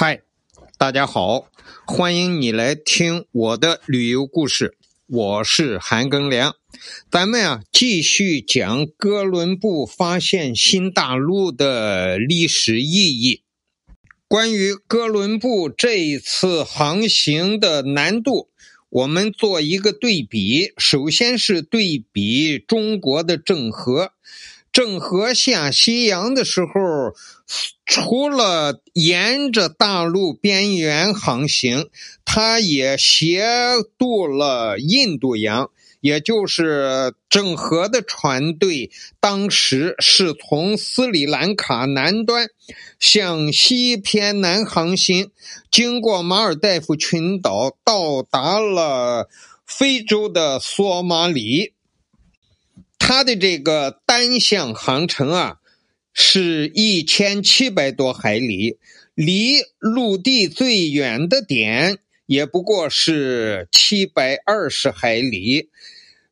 嗨，大家好，欢迎你来听我的旅游故事。我是韩庚良，咱们啊继续讲哥伦布发现新大陆的历史意义。关于哥伦布这一次航行的难度，我们做一个对比。首先是对比中国的郑和。郑和下西洋的时候，除了沿着大陆边缘航行，他也斜渡了印度洋。也就是郑和的船队，当时是从斯里兰卡南端向西偏南航行，经过马尔代夫群岛，到达了非洲的索马里。它的这个单向航程啊，是一千七百多海里，离陆地最远的点也不过是七百二十海里，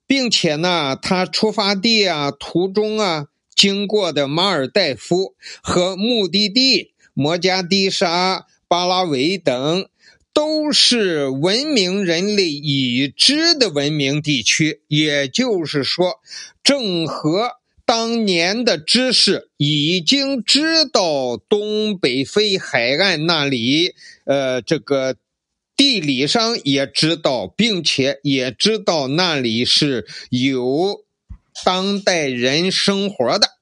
并且呢，它出发地啊、途中啊、经过的马尔代夫和目的地摩加迪沙、巴拉维等。都是文明人类已知的文明地区，也就是说，郑和当年的知识已经知道东北非海岸那里，呃，这个地理上也知道，并且也知道那里是有当代人生活的。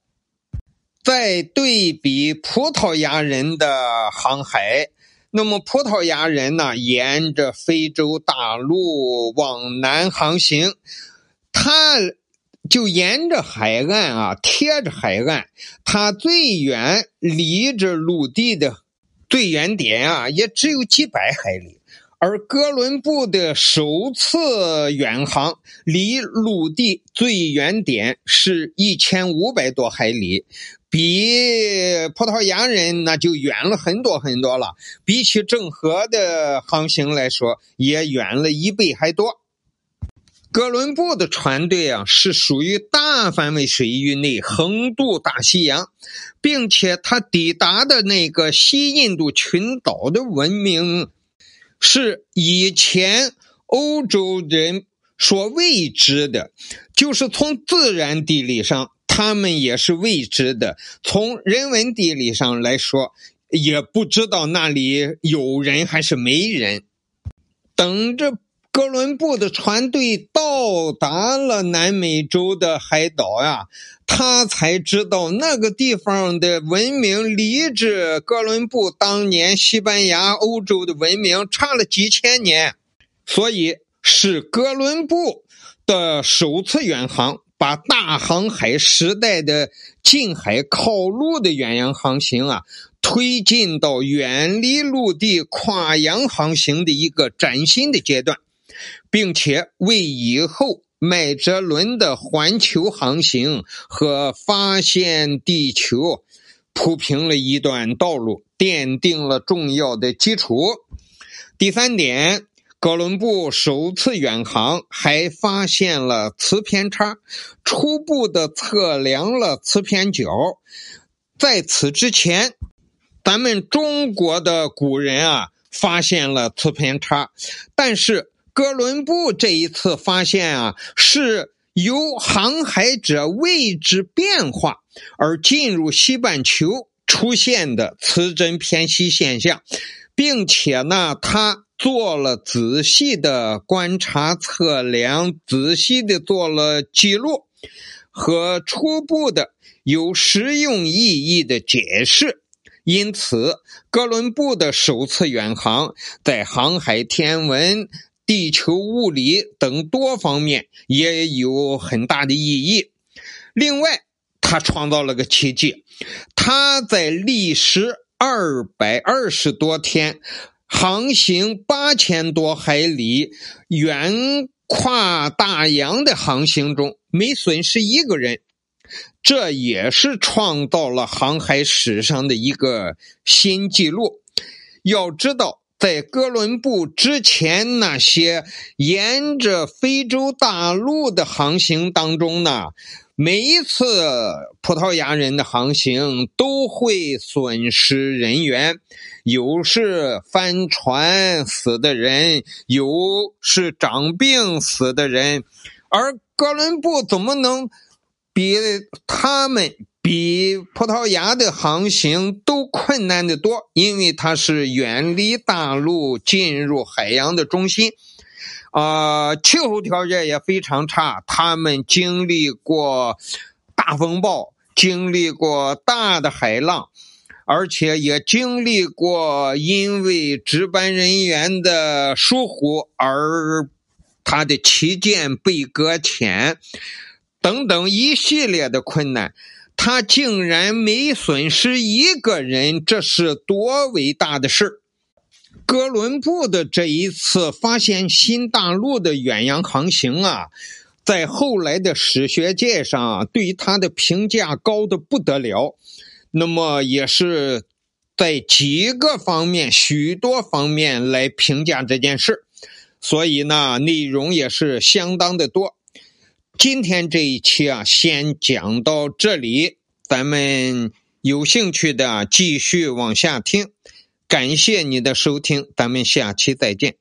再对比葡萄牙人的航海。那么，葡萄牙人呢，沿着非洲大陆往南航行，他就沿着海岸啊，贴着海岸，他最远离着陆地的最远点啊，也只有几百海里。而哥伦布的首次远航，离陆地最远点是一千五百多海里。比葡萄牙人那就远了很多很多了，比起郑和的航行来说，也远了一倍还多。哥伦布的船队啊，是属于大范围水域内横渡大西洋，并且他抵达的那个西印度群岛的文明，是以前欧洲人所未知的，就是从自然地理上。他们也是未知的，从人文地理上来说，也不知道那里有人还是没人。等着哥伦布的船队到达了南美洲的海岛呀，他才知道那个地方的文明离着哥伦布当年西班牙、欧洲的文明差了几千年，所以是哥伦布的首次远航。把大航海时代的近海靠陆的远洋航行啊，推进到远离陆地跨洋航行的一个崭新的阶段，并且为以后麦哲伦的环球航行和发现地球铺平了一段道路，奠定了重要的基础。第三点。哥伦布首次远航，还发现了磁偏差，初步的测量了磁偏角。在此之前，咱们中国的古人啊发现了磁偏差，但是哥伦布这一次发现啊，是由航海者位置变化而进入西半球出现的磁针偏西现象，并且呢，他。做了仔细的观察测量，仔细的做了记录和初步的有实用意义的解释。因此，哥伦布的首次远航在航海、天文、地球物理等多方面也有很大的意义。另外，他创造了个奇迹，他在历时二百二十多天。航行八千多海里，远跨大洋的航行中没损失一个人，这也是创造了航海史上的一个新纪录。要知道，在哥伦布之前那些沿着非洲大陆的航行当中呢，每一次葡萄牙人的航行都会损失人员，有是翻船死的人，有是长病死的人，而哥伦布怎么能比他们？比葡萄牙的航行都困难的多，因为它是远离大陆，进入海洋的中心，啊，气候条件也非常差。他们经历过大风暴，经历过大的海浪，而且也经历过因为值班人员的疏忽而他的旗舰被搁浅，等等一系列的困难。他竟然没损失一个人，这是多伟大的事哥伦布的这一次发现新大陆的远洋航行啊，在后来的史学界上对他的评价高的不得了。那么也是在几个方面、许多方面来评价这件事，所以呢，内容也是相当的多。今天这一期啊，先讲到这里，咱们有兴趣的继续往下听。感谢你的收听，咱们下期再见。